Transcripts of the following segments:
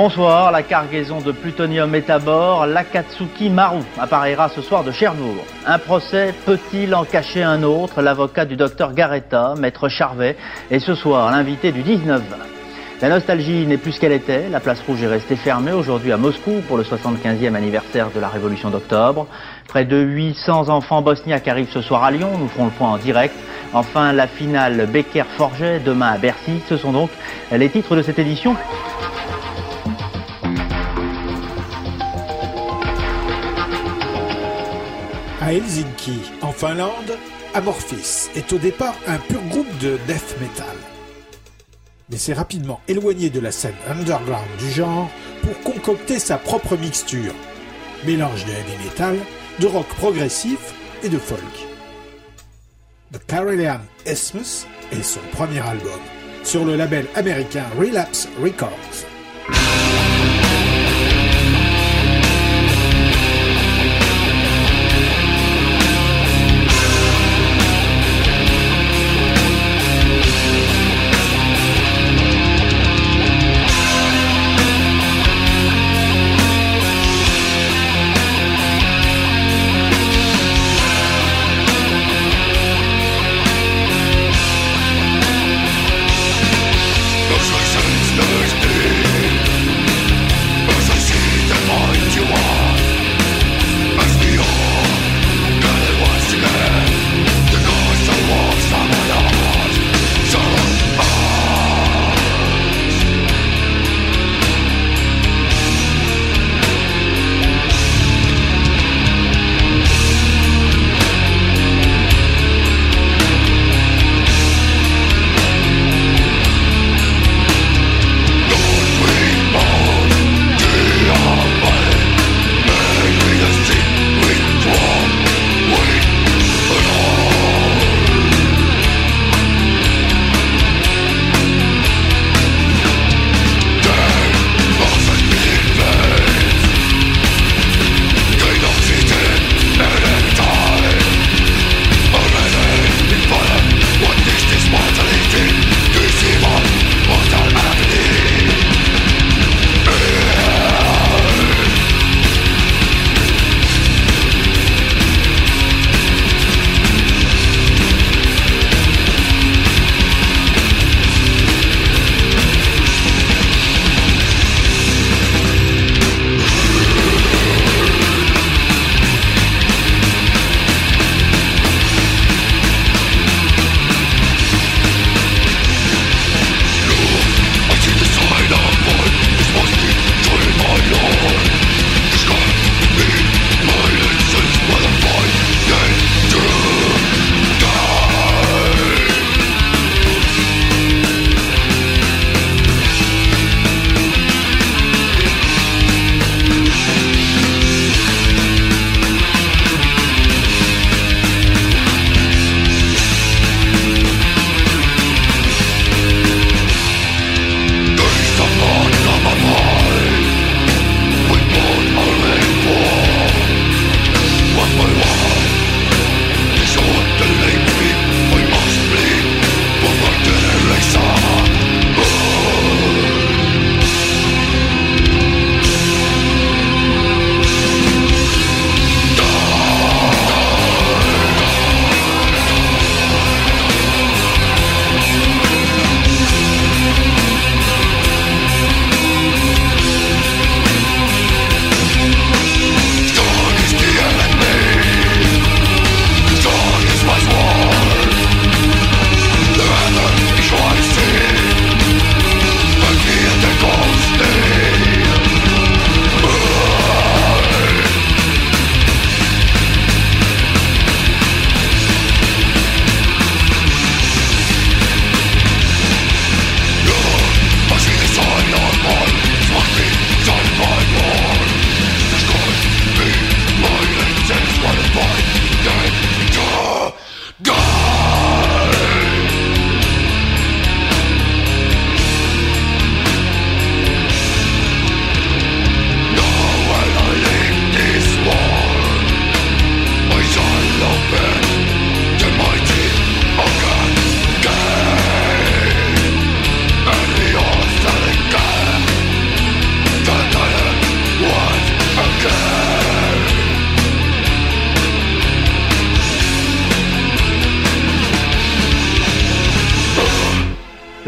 Bonsoir, la cargaison de plutonium est à bord. L'Akatsuki Maru apparaîtra ce soir de Cherbourg. Un procès peut-il en cacher un autre? L'avocat du docteur Garetta, maître Charvet, est ce soir l'invité du 19-20. La nostalgie n'est plus ce qu'elle était. La place rouge est restée fermée aujourd'hui à Moscou pour le 75e anniversaire de la révolution d'octobre. Près de 800 enfants bosniaques arrivent ce soir à Lyon. Nous ferons le point en direct. Enfin, la finale Becker-Forget demain à Bercy. Ce sont donc les titres de cette édition. Helsinki, en Finlande, Amorphis est au départ un pur groupe de death metal. Mais s'est rapidement éloigné de la scène underground du genre pour concocter sa propre mixture, mélange de heavy metal, de rock progressif et de folk. The Carolean Isthmus est son premier album, sur le label américain Relapse Records.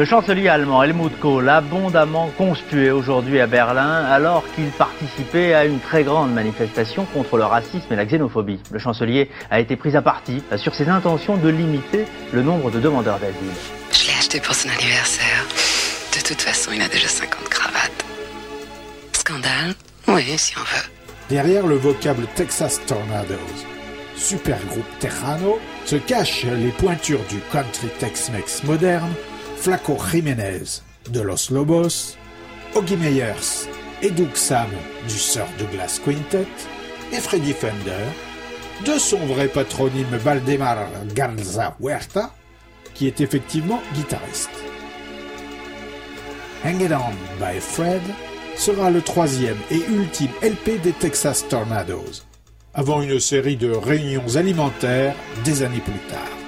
Le chancelier allemand Helmut Kohl, abondamment conspué aujourd'hui à Berlin, alors qu'il participait à une très grande manifestation contre le racisme et la xénophobie. Le chancelier a été pris à partie sur ses intentions de limiter le nombre de demandeurs d'asile. Je l'ai acheté pour son anniversaire. De toute façon, il a déjà 50 cravates. Scandale Oui, si on veut. Derrière le vocable Texas Tornadoes, super groupe Tejano, se cachent les pointures du country Tex-Mex moderne Flaco Jiménez de Los Lobos, Oggy Meyers et Doug Sam du Sir Douglas Quintet et Freddy Fender de son vrai patronyme Valdemar Garza Huerta, qui est effectivement guitariste. Hang It On by Fred sera le troisième et ultime LP des Texas Tornadoes, avant une série de réunions alimentaires des années plus tard.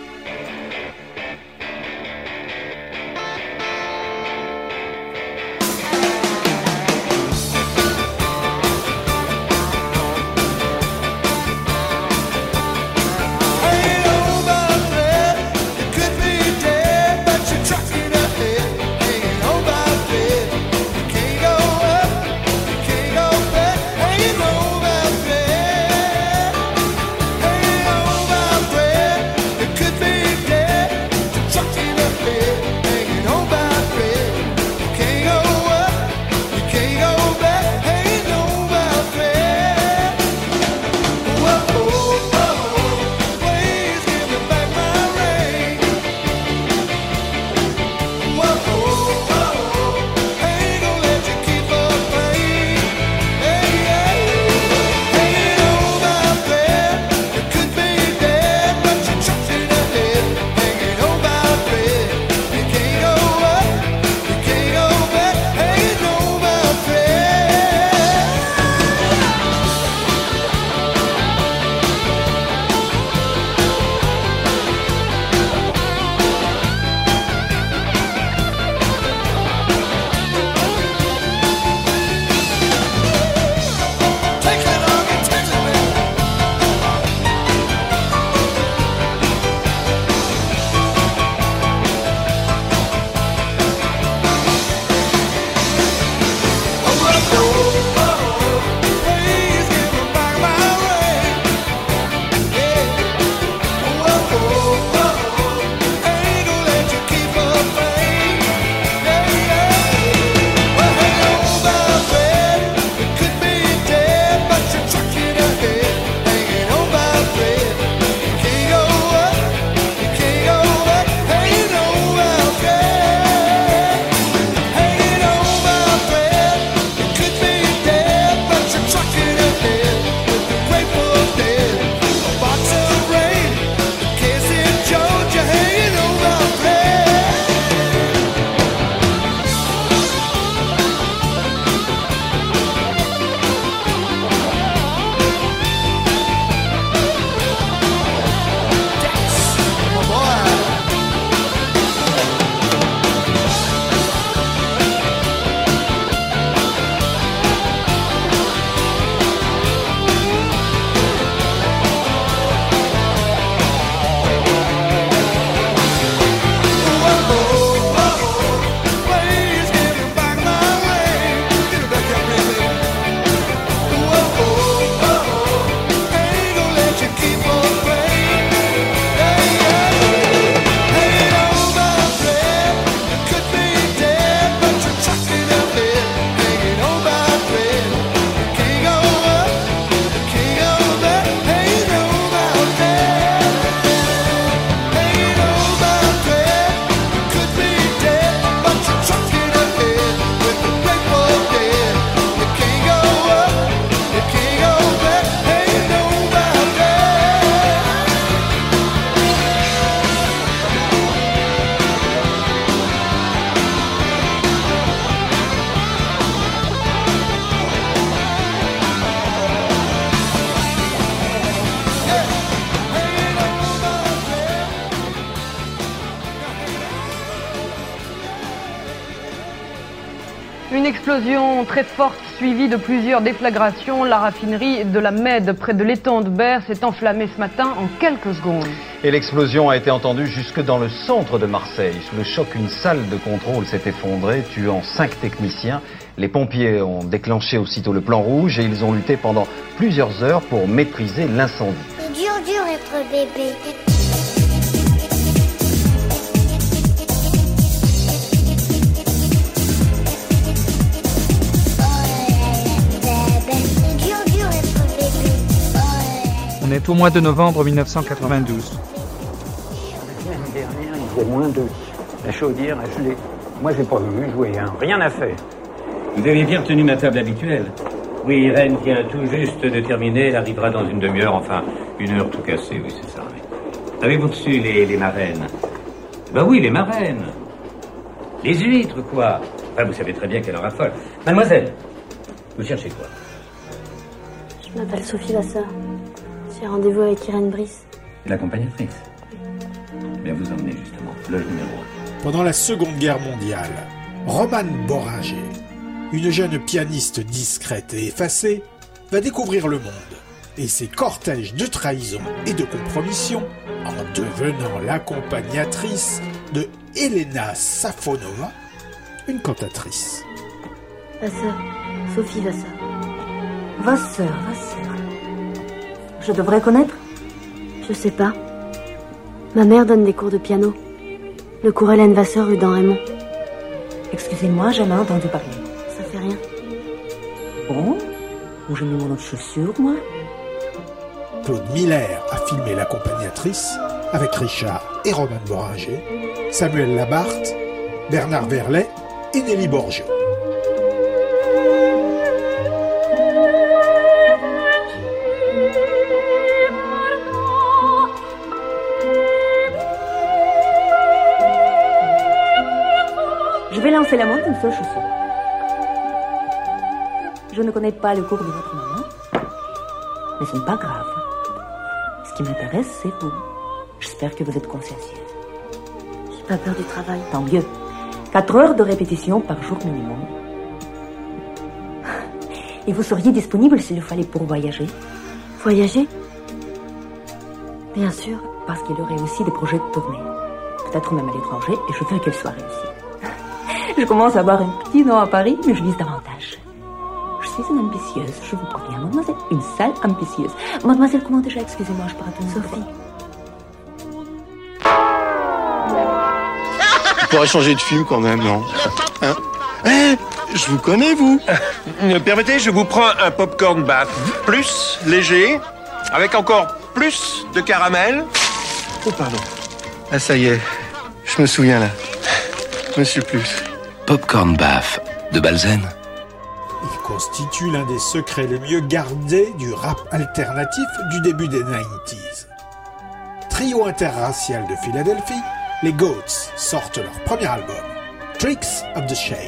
Explosion très forte suivie de plusieurs déflagrations. La raffinerie de la Med près de l'étang de Berre s'est enflammée ce matin en quelques secondes. Et l'explosion a été entendue jusque dans le centre de Marseille. Sous le choc, une salle de contrôle s'est effondrée, tuant cinq techniciens. Les pompiers ont déclenché aussitôt le plan rouge et ils ont lutté pendant plusieurs heures pour maîtriser l'incendie. C'est dur, dur être bébé. Est au mois de novembre 1992. L'année dernière, il faisait moins 2. La chaudière a gelé. Moi, j'ai pas vu jouer, hein. rien à faire. Vous avez bien retenu ma table habituelle. Oui, Irène vient tout juste de terminer. Elle arrivera dans une demi-heure, enfin, une heure tout cassé, oui, c'est ça. oui. Avez-vous reçu les, les marraines? Ben oui, les marraines. Les huîtres, quoi. Enfin, vous savez très bien qu'elle en raffole. Mademoiselle, vous cherchez quoi? Je m'appelle Sophie Vasseur. J'ai rendez-vous avec Irène Brice. L'accompagnatrice. Bien vous emmener, justement. Loge numéro Pendant la Seconde Guerre mondiale, Romane Boringer, une jeune pianiste discrète et effacée, va découvrir le monde et ses cortèges de trahison et de compromission en devenant l'accompagnatrice de Elena Safonova, une cantatrice. Vasseur. Sophie Vasseur. Vasseur, Vasseur. Je devrais connaître Je sais pas. Ma mère donne des cours de piano. Le cours Hélène Vasseur rue dans Raymond. Excusez-moi, jamais entendu parler. Ça fait rien. Bon Où j'ai mis mon autre chaussure, moi Claude Miller a filmé l'accompagnatrice avec Richard et Roman Boringer, Samuel Labarthe, Bernard Verlet et Nelly Borgio. Lancer la montre d'une seule chaussure. Je ne connais pas le cours de votre maman, mais ce n'est pas grave. Ce qui m'intéresse, c'est vous. J'espère que vous êtes consciencieuse. J'ai pas peur du travail. Tant mieux. Quatre heures de répétition par jour minimum. Et vous seriez disponible s'il le fallait pour voyager? Voyager? Bien sûr. Parce qu'il y aurait aussi des projets de tournée. Peut-être même à l'étranger, et je veux qu'elle soit réussie. Je commence à avoir un petit nom à Paris, mais je vise davantage. Je suis une ambitieuse, je vous préviens, mademoiselle. Une sale ambitieuse. Mademoiselle, comment déjà Excusez-moi, je parle à ton Sophie. On pourrait changer de film quand même, non Hein Eh, je vous connais, vous Euh, Permettez, je vous prends un popcorn bath plus léger, avec encore plus de caramel. Oh, pardon. Ah, ça y est, je me souviens là. Monsieur Plus. Popcorn Baff de Balzen. Il constitue l'un des secrets les mieux gardés du rap alternatif du début des 90s. Trio interracial de Philadelphie, les Goats sortent leur premier album, Tricks of the Shade,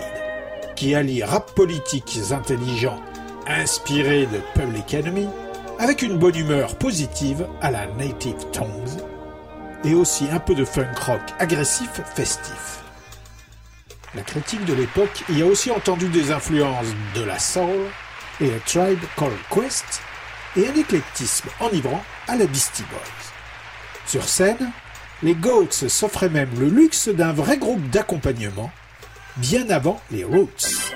qui allie rap politiques intelligents inspirés de Public Enemy avec une bonne humeur positive à la Native Tongues et aussi un peu de funk rock agressif festif. La critique de l'époque y a aussi entendu des influences de la soul et la tribe called Quest et un éclectisme enivrant à la Beastie Boys. Sur scène, les Goats s'offraient même le luxe d'un vrai groupe d'accompagnement, bien avant les Roots.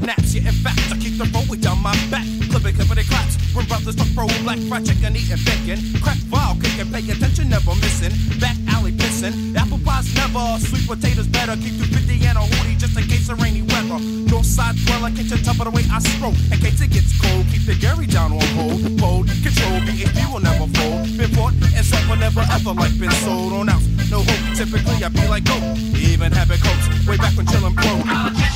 Got naps, yeah, in fact, I keep the roll down my back. Clipping, clipping, claps. When brothers talk pro, black fried chicken, eating bacon. Crack file, kicking, pay attention, never missing. Back alley pissing. Apple pie's never. Sweet potatoes better. Keep 250 and a hoodie just in case of rainy weather. North side dweller, can't you tell by the way I stroke? In case it gets cold, keep the Gary down on hold. Bold, control, BAP will never fold. Been bought and sold, never ever like been sold on out. No hope, typically I be like goat. Even having coats, way back when chillin' pro.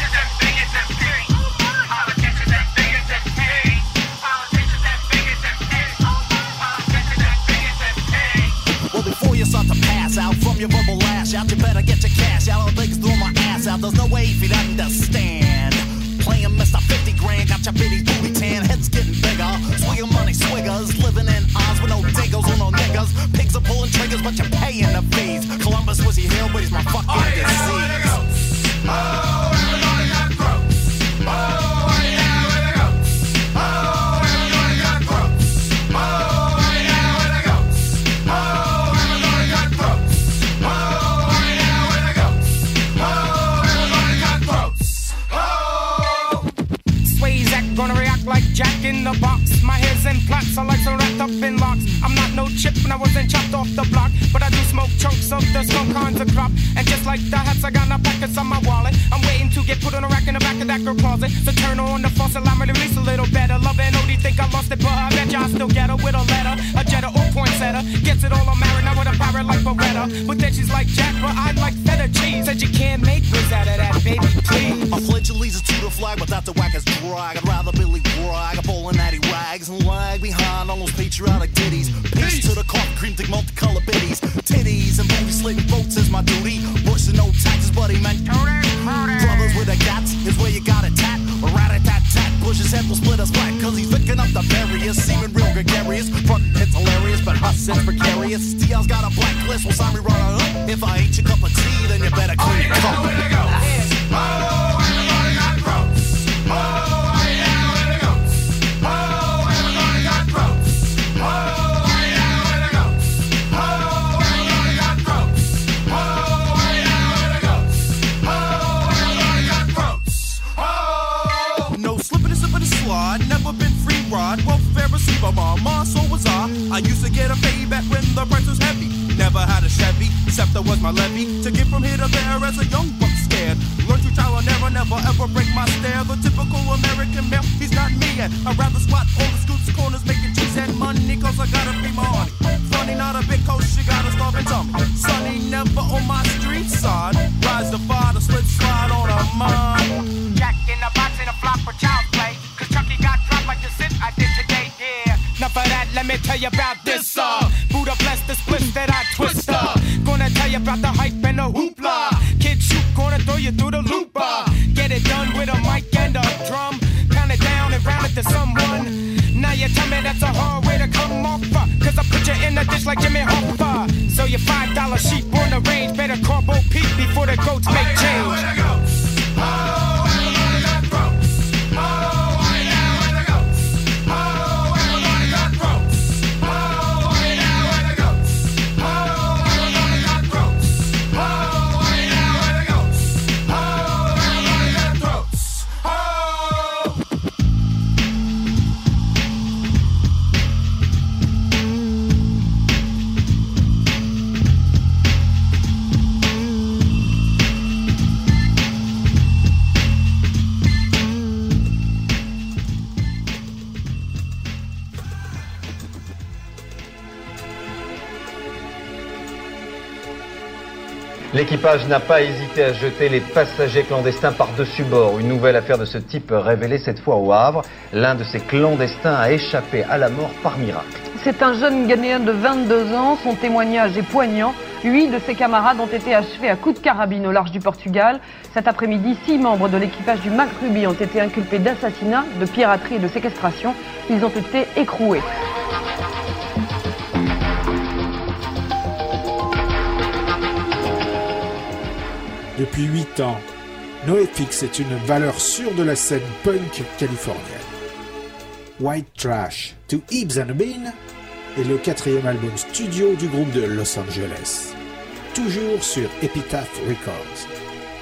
Start to pass out from your verbal lash out, you better get your cash out. All niggas throwing my ass out. There's no way if you'd understand. Playing Mr. 50 grand, got your bitty booty tan, heads getting bigger. Swinging money swiggers, living in Oz with no diggers or no niggas. Pigs are pulling triggers, but you're paying the fees. Columbus was he healed, but he's my fucking my levy. To get from here to there as a young buck scared. Learn to trial and error, never ever break my stare. The typical American male, he's not me. And I'd rather squat on the scoots corners making cheese and money, cause I gotta be my that's a hard way to come off. uh, Cause I put you in a dish like Jimmy Hoffa. So your five dollar sheep on the range better call Bo Peep before the goats make change. L'équipage n'a pas hésité à jeter les passagers clandestins par-dessus bord. Une nouvelle affaire de ce type révélée cette fois au Havre. L'un de ces clandestins a échappé à la mort par miracle. C'est un jeune Ghanéen de 22 ans. Son témoignage est poignant. Huit de ses camarades ont été achevés à coups de carabine au large du Portugal. Cet après-midi, six membres de l'équipage du Mac Ruby ont été inculpés d'assassinat, de piraterie et de séquestration. Ils ont été écroués. Depuis 8 ans, NoFX est une valeur sûre de la scène punk californienne. White Trash to Ibs and Bean est le quatrième album studio du groupe de Los Angeles, toujours sur Epitaph Records.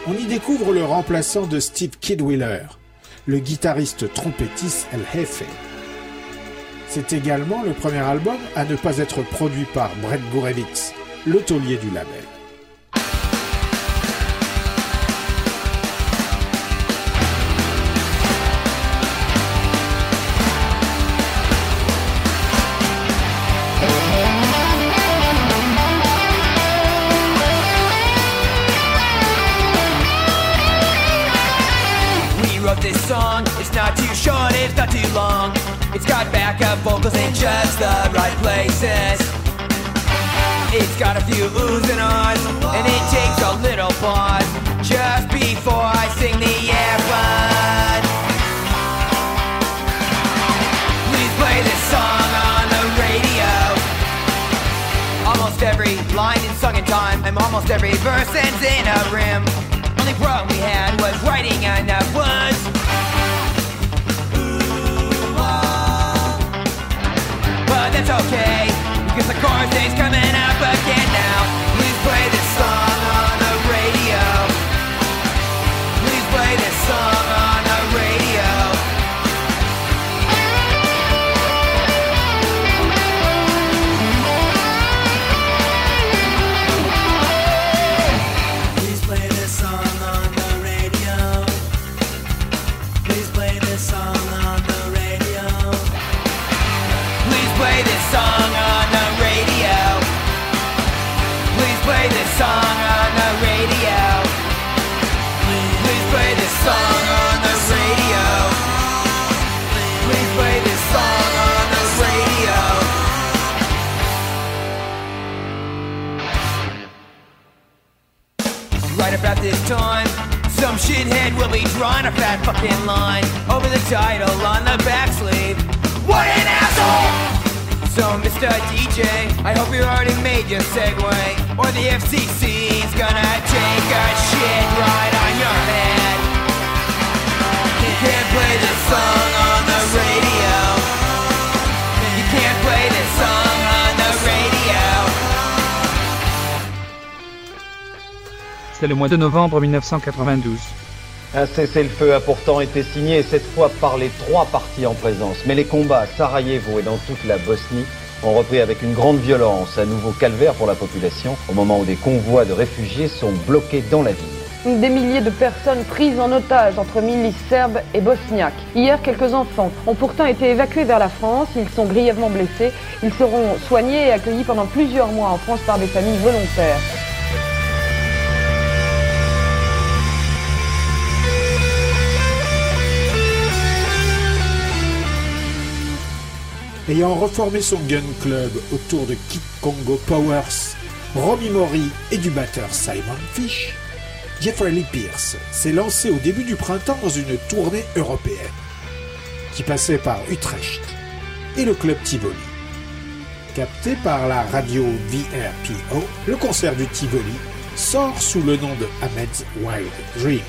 On y découvre le remplaçant de Steve Kidwiller, le guitariste trompettiste El Jefe. C'est également le premier album à ne pas être produit par Brett Gurewitz, le taulier du label. Song, it's not too short, it's not too long. It's got backup vocals in just the right places. It's got a few oohs and ahs, and it takes a little pause just before I sing the air bud. Please play this song on the radio. Almost every line is sung in time, and Almost every verse ends in a rim. Only problem we had was writing enough words. That's okay, because the chorus day's coming up again now. Please play this will be drawing a fat fucking line over the title on the back sleeve. What an asshole! So, Mr. DJ, I hope you already made your segue, or the FCC's gonna take a shit right on your head. You can't play this song on the radio. You can't play this song on the radio. C'est le mois de novembre 1992. Un cessez-le-feu a pourtant été signé, cette fois par les trois parties en présence. Mais les combats à Sarajevo et dans toute la Bosnie ont repris avec une grande violence, un nouveau calvaire pour la population, au moment où des convois de réfugiés sont bloqués dans la ville. Des milliers de personnes prises en otage entre milices serbes et bosniaques. Hier, quelques enfants ont pourtant été évacués vers la France. Ils sont grièvement blessés. Ils seront soignés et accueillis pendant plusieurs mois en France par des familles volontaires. Ayant reformé son gun club autour de Kid Congo Powers, Romy Mori et du batteur Simon Fish, Jeffrey Lee Pierce s'est lancé au début du printemps dans une tournée européenne qui passait par Utrecht et le club Tivoli. Capté par la radio VRPO, le concert du Tivoli sort sous le nom de Ahmed's Wild Dream.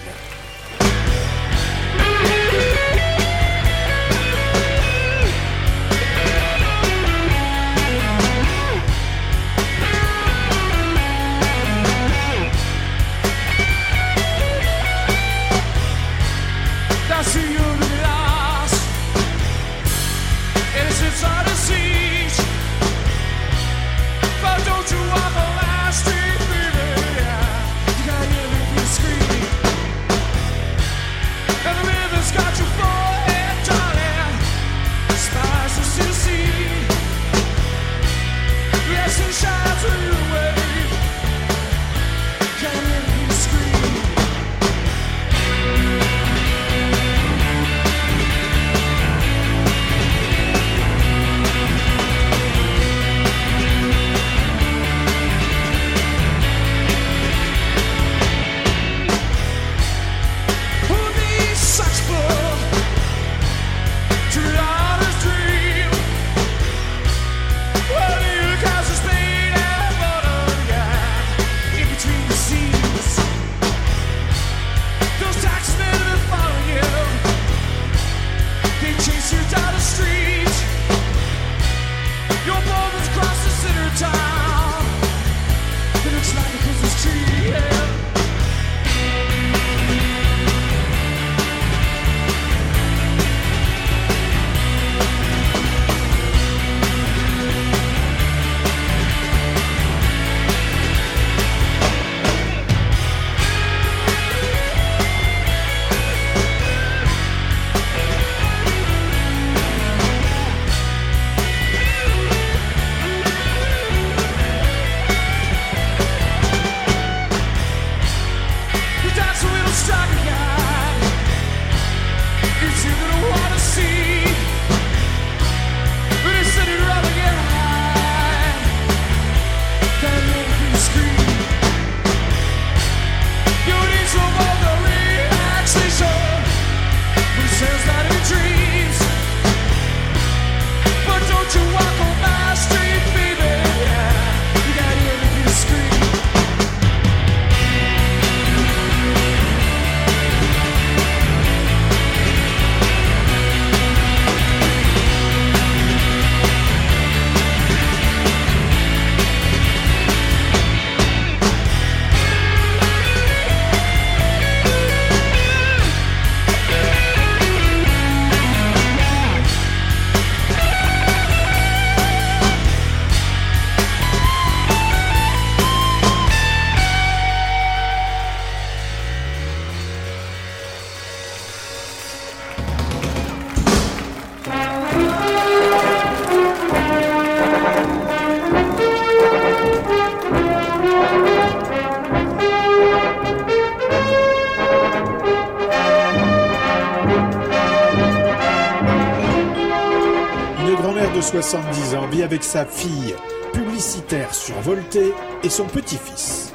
Avec sa fille, publicitaire survoltée, et son petit-fils.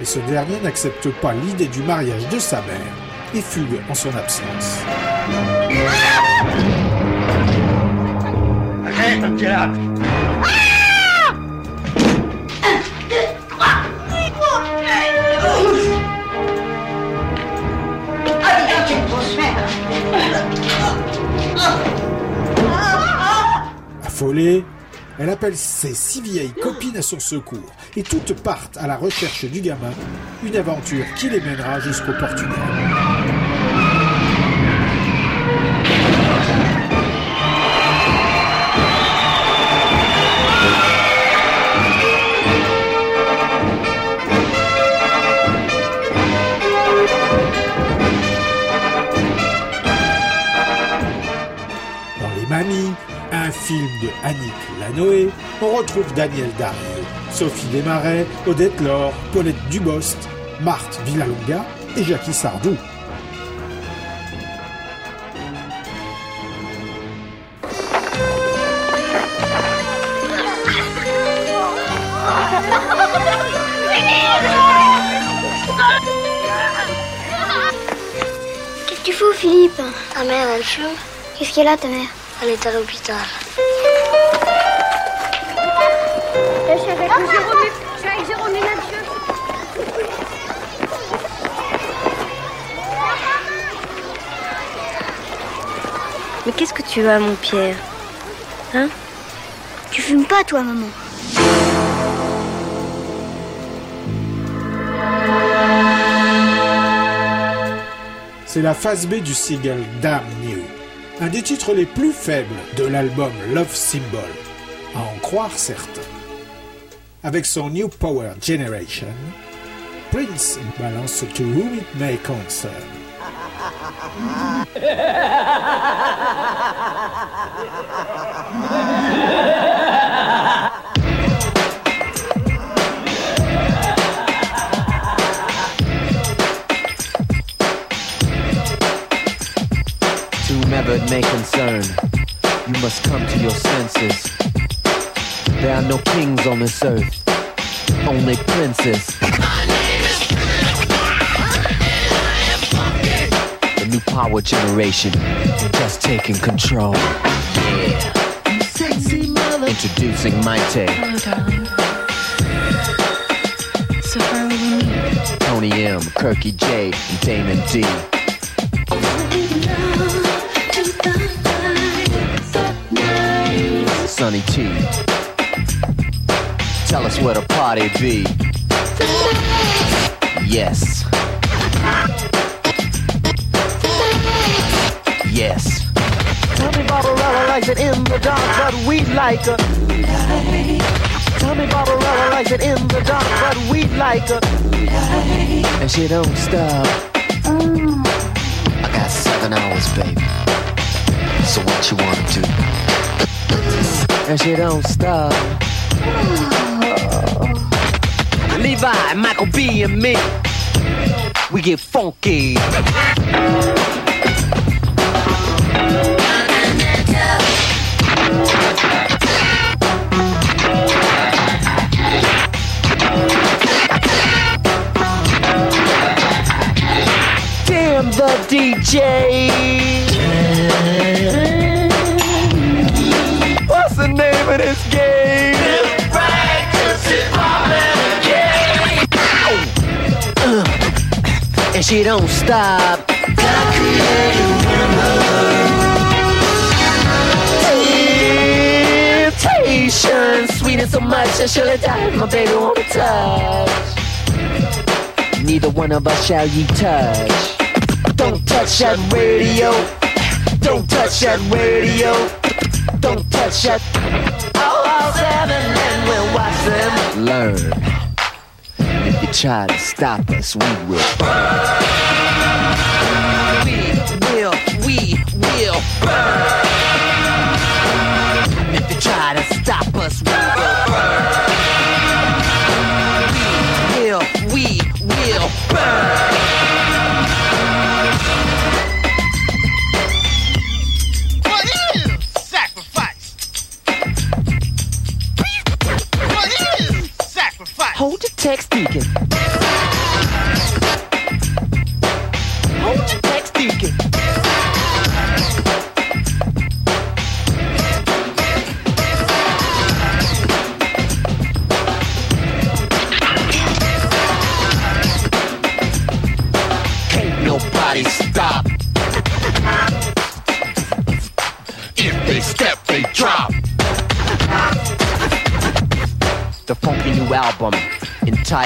Et ce dernier n'accepte pas l'idée du mariage de sa mère et fugue en son absence. Elle appelle ses six vieilles copines à son secours et toutes partent à la recherche du gamin, une aventure qui les mènera jusqu'au Portugal. Film de Annick Lanoé, on retrouve Daniel Dario, Sophie Desmarais, Odette Laure, Paulette Dubost, Marthe Villalonga et Jackie Sardou. Qu'est-ce que tu fous, Philippe? Ta mère, elle fume. Qu'est-ce qu'elle a, ta mère? Elle est à l'hôpital. Mais qu'est-ce que tu as, mon Pierre Hein Tu fumes pas, toi, maman C'est la phase B du single Damn New, un des titres les plus faibles de l'album Love Symbol, à en croire certains. Avec son New Power Generation, Prince balance To Whom It May Concern. To whomever it may concern, you must come to your senses. There are no kings on this earth, only princes. new power generation, just taking control. Yeah. Sexy mother. Introducing Maite, Hello, darling. So far we meet. Tony M, Kirky J, and Damon D. Sunny T. Tell us where the party be. Yes. Yes. Tell me Barbarella likes it in the dark, but we like her. Tell me Barbarella likes it in the dark, but we like her. And she don't stop. Mm. I got seven hours, baby. So what you wanna do? And she don't stop. Levi, Michael B, and me, we get funky. DJ. What's the name of this game? Uh, and she don't stop. Temptation, sweet and so much, I should have died. My baby wanna touch. Neither one of us shall ye touch. Don't touch that radio. Don't touch that radio. Don't touch that. All our seven and we'll watch them learn. If you try to stop us, we will burn. We will, we will burn.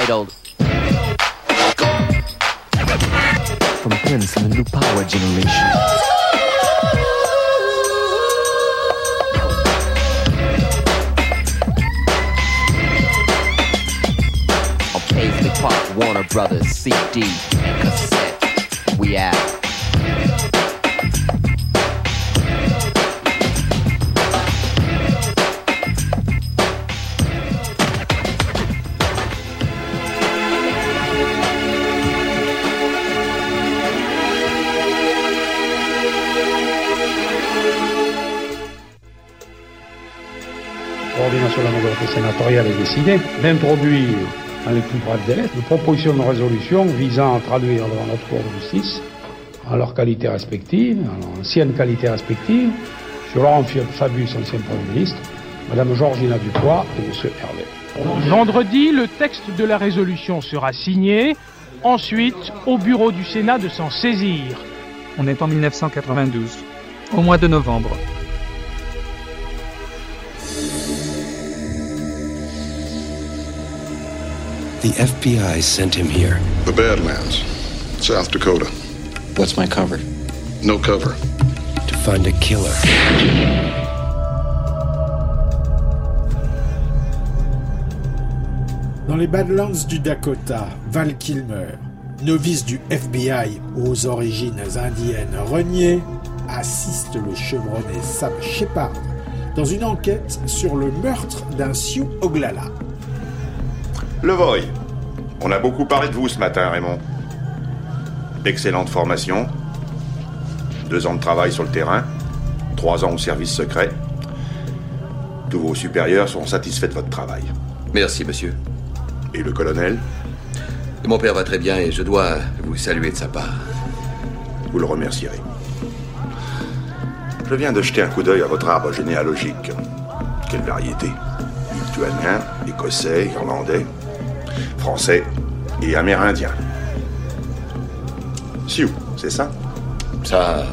Entitled From Prince and the New Power Generation. on Paisley Park, Warner Brothers, CD, cassette. We out. Sénatoriale est décidée d'introduire dans les plus brefs délais une proposition de résolution visant à traduire devant notre Cour de justice, en leur qualité respective, en leur ancienne qualité respective, sur Laurent Fabius, ancien Premier ministre, Madame Georgina Dupois et Monsieur Hervé. Vendredi, le texte de la résolution sera signé. Ensuite, au bureau du Sénat de s'en saisir. On est en 1992, au mois de novembre. The FBI sent him here. The Badlands, South Dakota. What's my cover? No cover. To find a killer. Dans les Badlands du Dakota, Val Kilmer, novice du FBI aux origines indiennes reniées, assiste le chevronné Sam Shepard dans une enquête sur le meurtre d'un Sioux Oglala. Le Voy. On a beaucoup parlé de vous ce matin, Raymond. Excellente formation. Deux ans de travail sur le terrain. Trois ans au service secret. Tous vos supérieurs sont satisfaits de votre travail. Merci, monsieur. Et le colonel? Mon père va très bien et je dois vous saluer de sa part. Vous le remercierez. Je viens de jeter un coup d'œil à votre arbre généalogique. Quelle variété? Lituanien, écossais, irlandais, français et amérindien. Sioux, c'est ça? Ça.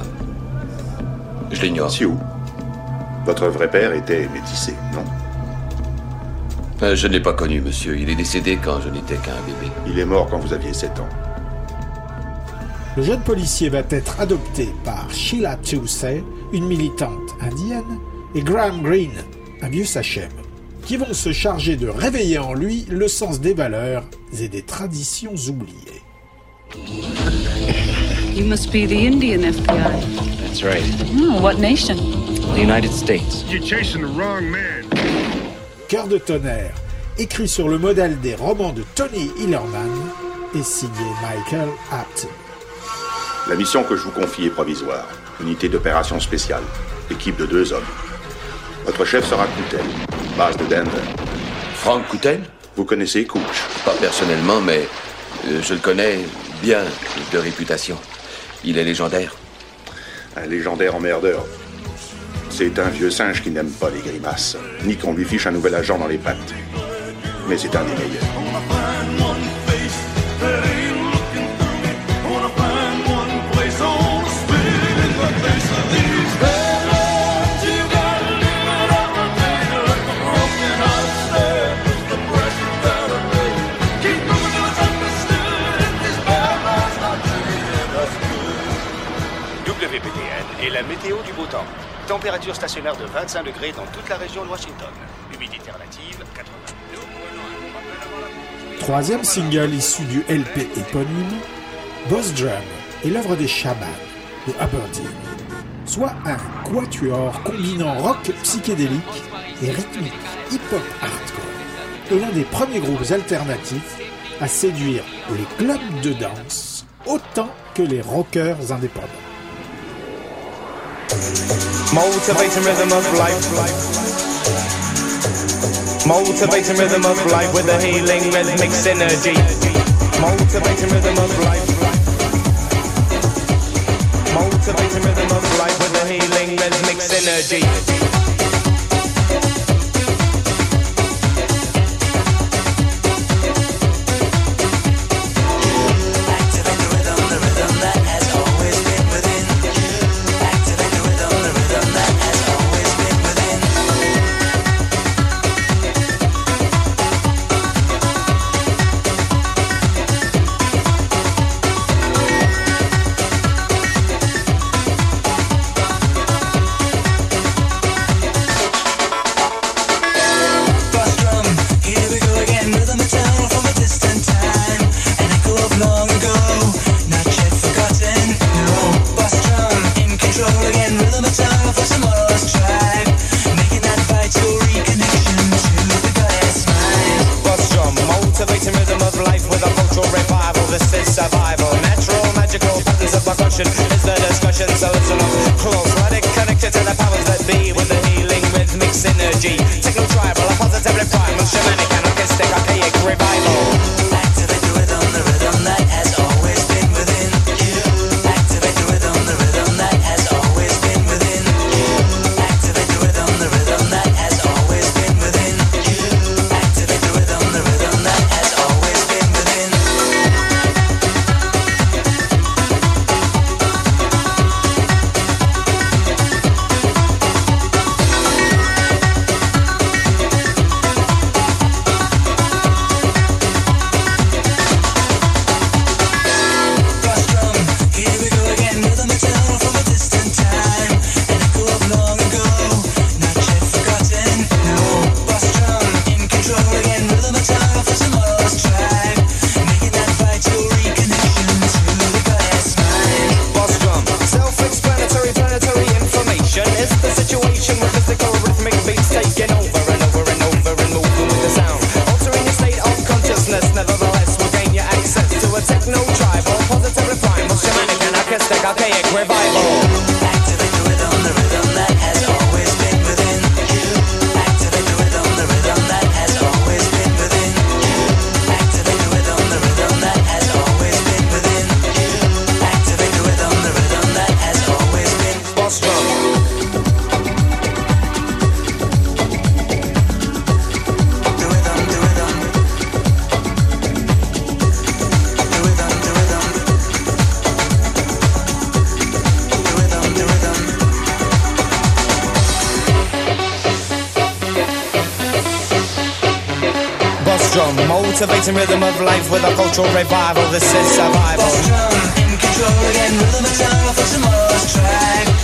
Je l'ignore. Sioux. Votre vrai père était métissé, non? Euh, Je ne l'ai pas connu, monsieur. Il est décédé quand je n'étais qu'un bébé. Il est mort quand vous aviez 7 ans. Le jeune policier va être adopté par Sheila Tousey, une militante indienne, et Graham Greene, un vieux sachem, qui vont se charger de réveiller en lui le sens des valeurs et des traditions oubliées. You must be the Indian FBI. That's right. Hmm, what nation? The United States. You're chasing the wrong man. Cœur de tonnerre, écrit sur le modèle des romans de Tony Hillerman, et signé Michael Apton. La mission que je vous confie est provisoire. Unité d'opération spéciale. Équipe de deux hommes. Votre chef sera Coutel, base de Denver. Frank Coutel? Vous connaissez Couch Pas personnellement, mais euh, je le connais bien de réputation. Il est légendaire. Un légendaire emmerdeur. C'est un vieux singe qui n'aime pas les grimaces, ni qu'on lui fiche un nouvel agent dans les pattes. Mais c'est un des meilleurs. Température stationnaire de 25 degrés dans toute la région de Washington. Humidité relative 82. Troisième single issu du LP éponyme, Boss Drum est l'œuvre des Shamans de Aberdeen, soit un quatuor combinant rock psychédélique et rythmique hip-hop hardcore, et l'un des premiers groupes alternatifs à séduire les clubs de danse autant que les rockers indépendants. Motivating rhythm of life. Motivating rhythm of life with a healing rhythmic synergy. Motivating rhythm of life. Motivating rhythm of life with a healing rhythmic synergy.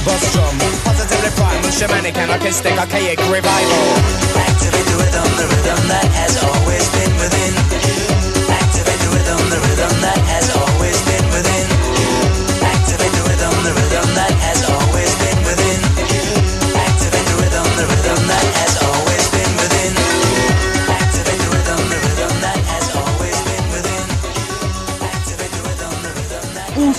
Boss drum, positively primal, shamanic, anarchistic, archaic revival. Activate the rhythm, the rhythm that has always been within. Activate the rhythm, the rhythm that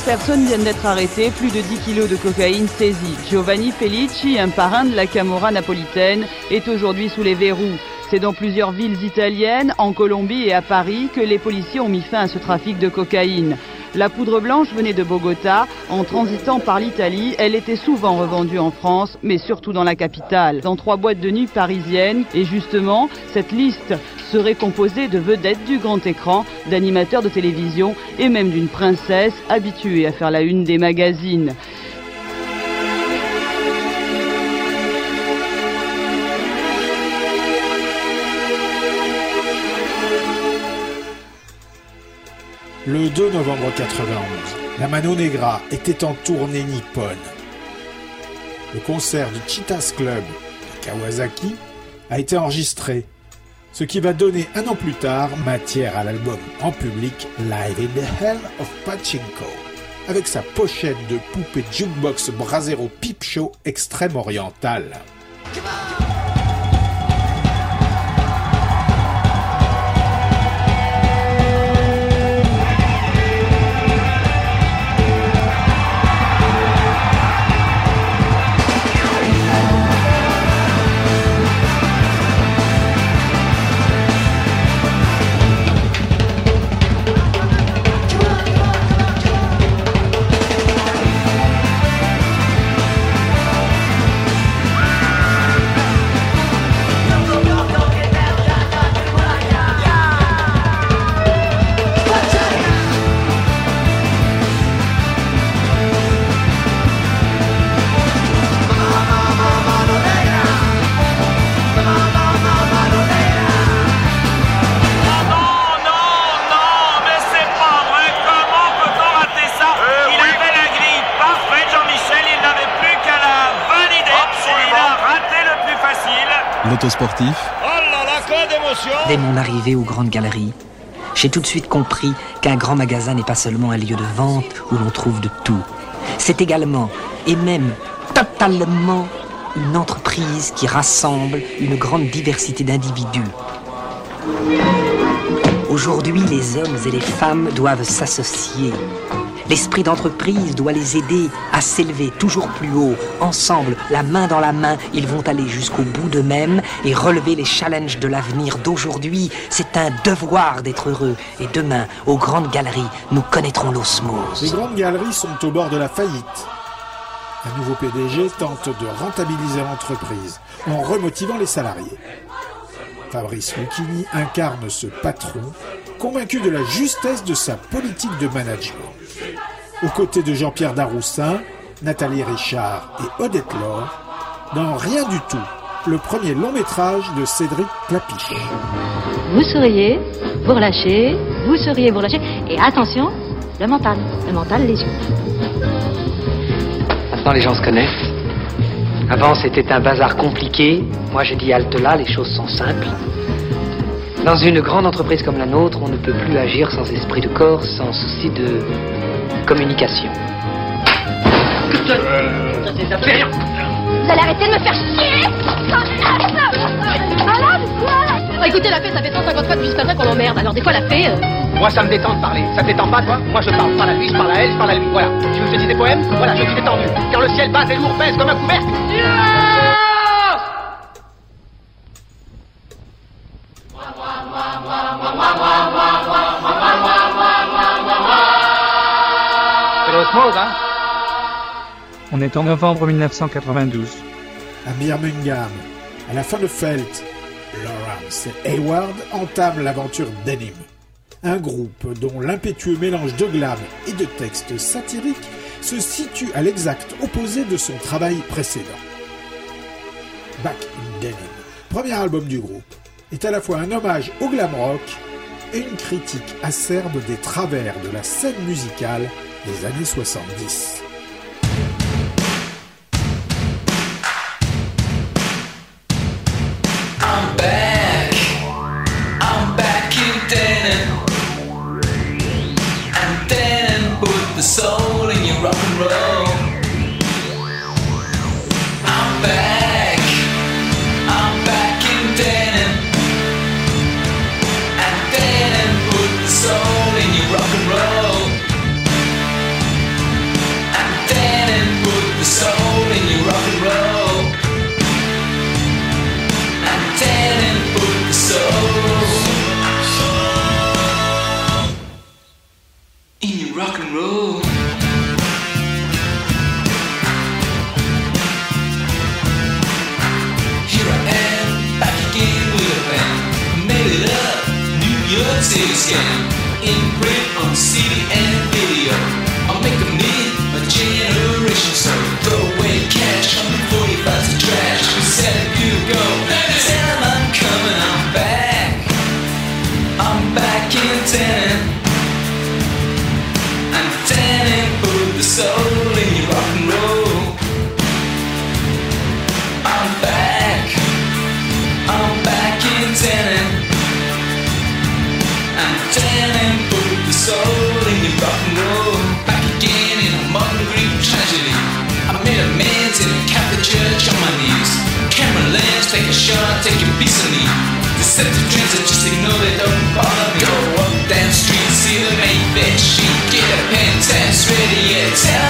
personnes viennent d'être arrêtées, plus de 10 kilos de cocaïne saisie. Giovanni Felici, un parrain de la Camorra napolitaine, est aujourd'hui sous les verrous. C'est dans plusieurs villes italiennes, en Colombie et à Paris, que les policiers ont mis fin à ce trafic de cocaïne. La poudre blanche venait de Bogota. En transitant par l'Italie, elle était souvent revendue en France, mais surtout dans la capitale, dans trois boîtes de nuit parisiennes. Et justement, cette liste serait composée de vedettes du grand écran, d'animateurs de télévision et même d'une princesse habituée à faire la une des magazines. Le 2 novembre 91, la Mano Negra était en tournée nippone. Le concert du Cheetahs Club de Kawasaki a été enregistré, ce qui va donner un an plus tard matière à l'album en public Live in the Hell of Pachinko, avec sa pochette de poupée jukebox Brasero Peep Show extrême oriental. mais Oh là là, que d'émotion Dès mon arrivée aux grandes galeries, j'ai tout de suite compris qu'un grand magasin n'est pas seulement un lieu de vente où l'on trouve de tout. C'est également, et même totalement, une entreprise qui rassemble une grande diversité d'individus. Aujourd'hui, les hommes et les femmes doivent s'associer. L'esprit d'entreprise doit les aider à s'élever toujours plus haut. Ensemble, la main dans la main, ils vont aller jusqu'au bout d'eux-mêmes et relever les challenges de l'avenir d'aujourd'hui. C'est un devoir d'être heureux. Et demain, aux grandes galeries, nous connaîtrons l'osmose. Les grandes galeries sont au bord de la faillite. Un nouveau PDG tente de rentabiliser l'entreprise en remotivant les salariés. Fabrice Lucchini incarne ce patron, convaincu de la justesse de sa politique de management. Aux côtés de Jean-Pierre Daroussin, Nathalie Richard et Odette Laure, dans Rien du tout, le premier long métrage de Cédric Clapiche. Vous souriez, vous relâchez, vous souriez, vous relâchez. Et attention, le mental. Le mental, les yeux. Maintenant, les gens se connaissent. Avant, c'était un bazar compliqué. Moi, je dis halte là, les choses sont simples. Dans une grande entreprise comme la nôtre, on ne peut plus agir sans esprit de corps, sans souci de communication. Ça fait rien. Vous allez arrêter de me faire chier Malade ou quoi Écoutez, la fée, ça fait 150 fois depuis ce matin qu'on m'emmerde. Alors des fois, la fée... euh, Moi, ça me détend de parler. Ça te détend pas, toi Moi, je parle. Parle à lui, je parle à elle, je parle à lui. Voilà. Tu veux que je te dise des poèmes Voilà, je suis détendu. Car le ciel bas et lourd pèse comme un couvercle. C'est hein On est en novembre 1992. À Birmingham, à la fin de Felt, Lawrence et Hayward entament l'aventure Denim. Un groupe dont l'impétueux mélange de glam et de textes satiriques se situe à l'exact opposé de son travail précédent. Back in Denim, premier album du groupe, est à la fois un hommage au glam rock et une critique acerbe des travers de la scène musicale des années 70. I'm back. I'm back in Denon. And Denon put the soul in your rock and roll. Roll. Here I am, back again with a band. Made it up, New York City scam. In Dreams, I just ignore they don't bother me. Go up down street, see the main bitch She Get a pen, test ready, yeah. Tell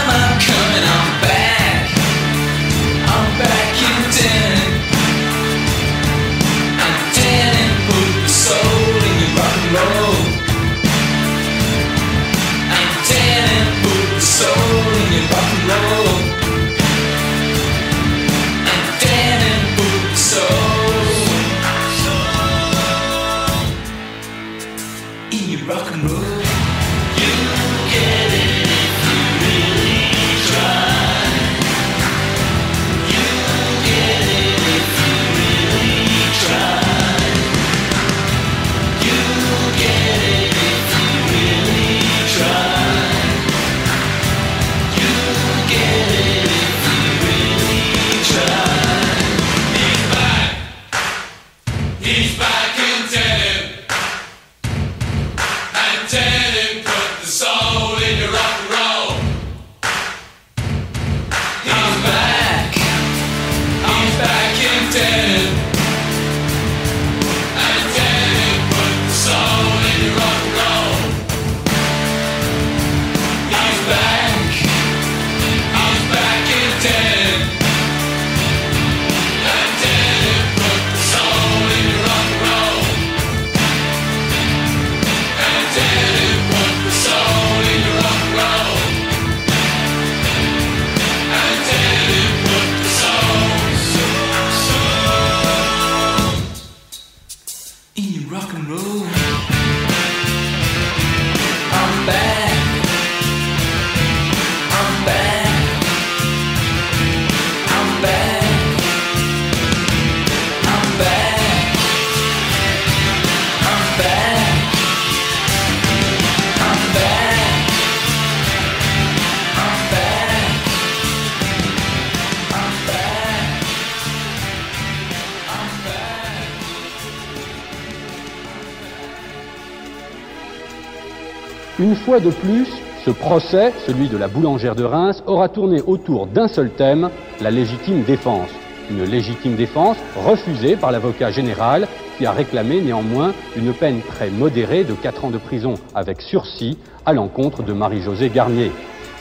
Une fois de plus, ce procès, celui de la boulangère de Reims, aura tourné autour d'un seul thème, la légitime défense. Une légitime défense refusée par l'avocat général qui a réclamé néanmoins une peine très modérée de 4 ans de prison avec sursis à l'encontre de Marie-Josée Garnier.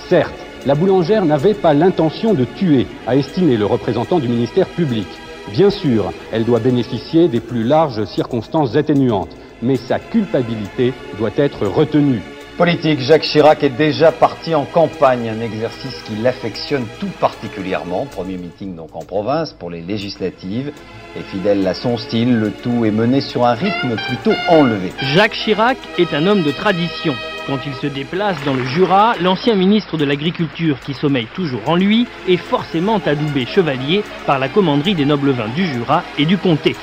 Certes, la boulangère n'avait pas l'intention de tuer, a estimé le représentant du ministère public. Bien sûr, elle doit bénéficier des plus larges circonstances atténuantes, mais sa culpabilité doit être retenue. Politique, Jacques Chirac est déjà parti en campagne, un exercice qu'il affectionne tout particulièrement. Premier meeting donc en province pour les législatives. Et fidèle à son style, le tout est mené sur un rythme plutôt enlevé. Jacques Chirac est un homme de tradition. Quand il se déplace dans le Jura, l'ancien ministre de l'Agriculture qui sommeille toujours en lui est forcément adoubé chevalier par la commanderie des nobles vins du Jura et du comté.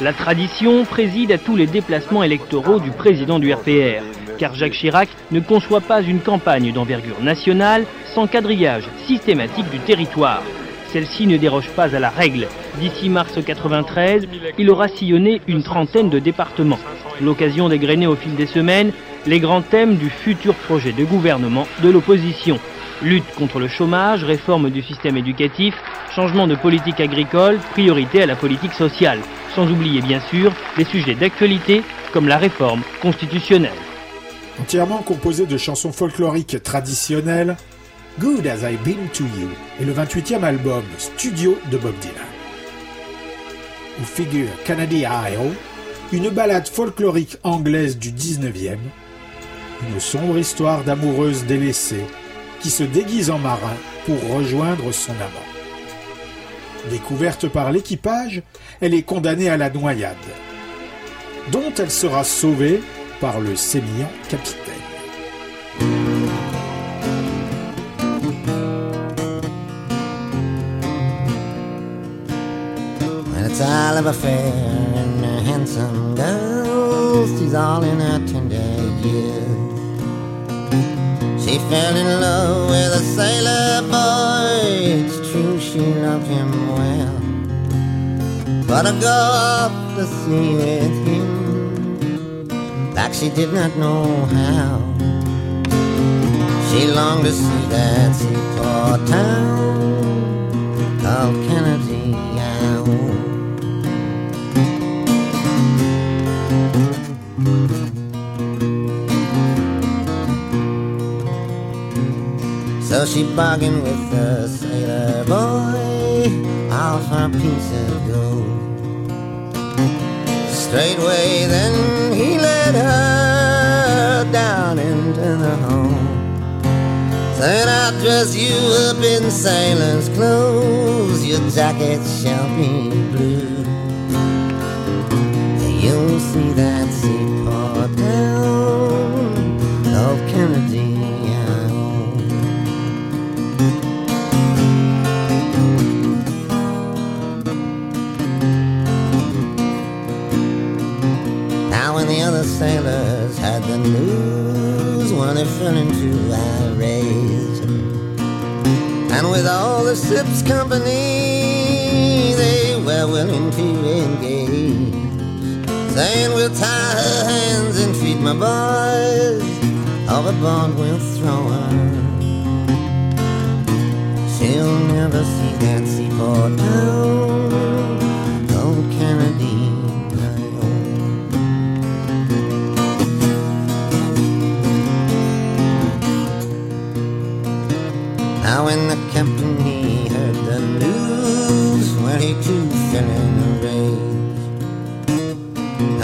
La tradition préside à tous les déplacements électoraux du président du RPR, car Jacques Chirac ne conçoit pas une campagne d'envergure nationale sans quadrillage systématique du territoire. Celle-ci ne déroge pas à la règle. D'ici mars 93, il aura sillonné une trentaine de départements. L'occasion d'égrener au fil des semaines les grands thèmes du futur projet de gouvernement de l'opposition. Lutte contre le chômage, réforme du système éducatif, changement de politique agricole, priorité à la politique sociale. Sans oublier bien sûr les sujets d'actualité comme la réforme constitutionnelle. Entièrement composé de chansons folkloriques traditionnelles, Good As I've Been to You est le 28e album studio de Bob Dylan. Où figure Canady Isle, une ballade folklorique anglaise du 19e, une sombre histoire d'amoureuse délaissée qui se déguise en marin pour rejoindre son amant. Découverte par l'équipage, elle est condamnée à la noyade, dont elle sera sauvée par le sémillant capitaine. She fell in love with a sailor boy. It's true she loved him well, but to go off the sea with him, like she did not know how. She longed to see that seaport town called Kennedy So she bargained with the sailor boy all for a piece of gold. Straightway then he led her down into the home. Said I'll dress you up in sailor's clothes. Your jacket shall be blue. You'll see that all the ship's company, they were willing to engage. Saying we'll tie her hands and feed my boys, overboard we'll throw her. She'll never see that seaport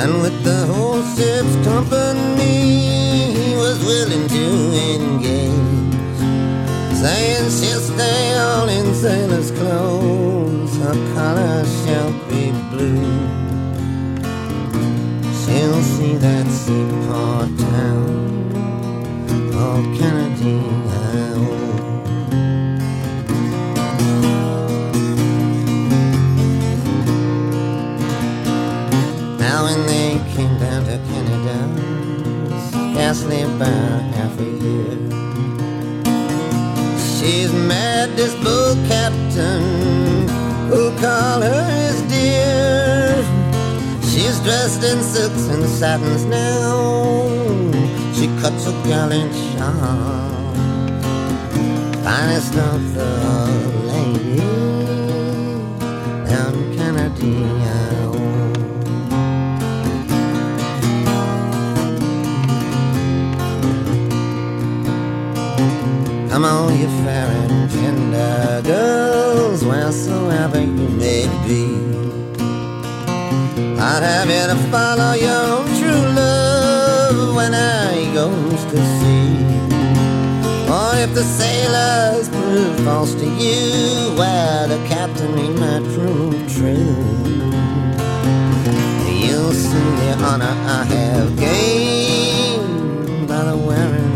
And with the whole ship's company, he was willing to engage. Saying she'll stay all in sailor's clothes, about half a year. She's mad, this boat captain, who call her his dear. She's dressed in silks and satins now. She cuts a gallant shot. Finest of the Come on, you fair and tender girls, wheresoever you may be. I'd have you to follow your own true love when I goes to sea. Or if the sailors prove false to you, well, the captain he might prove true. You'll see the honor I have gained by the wearing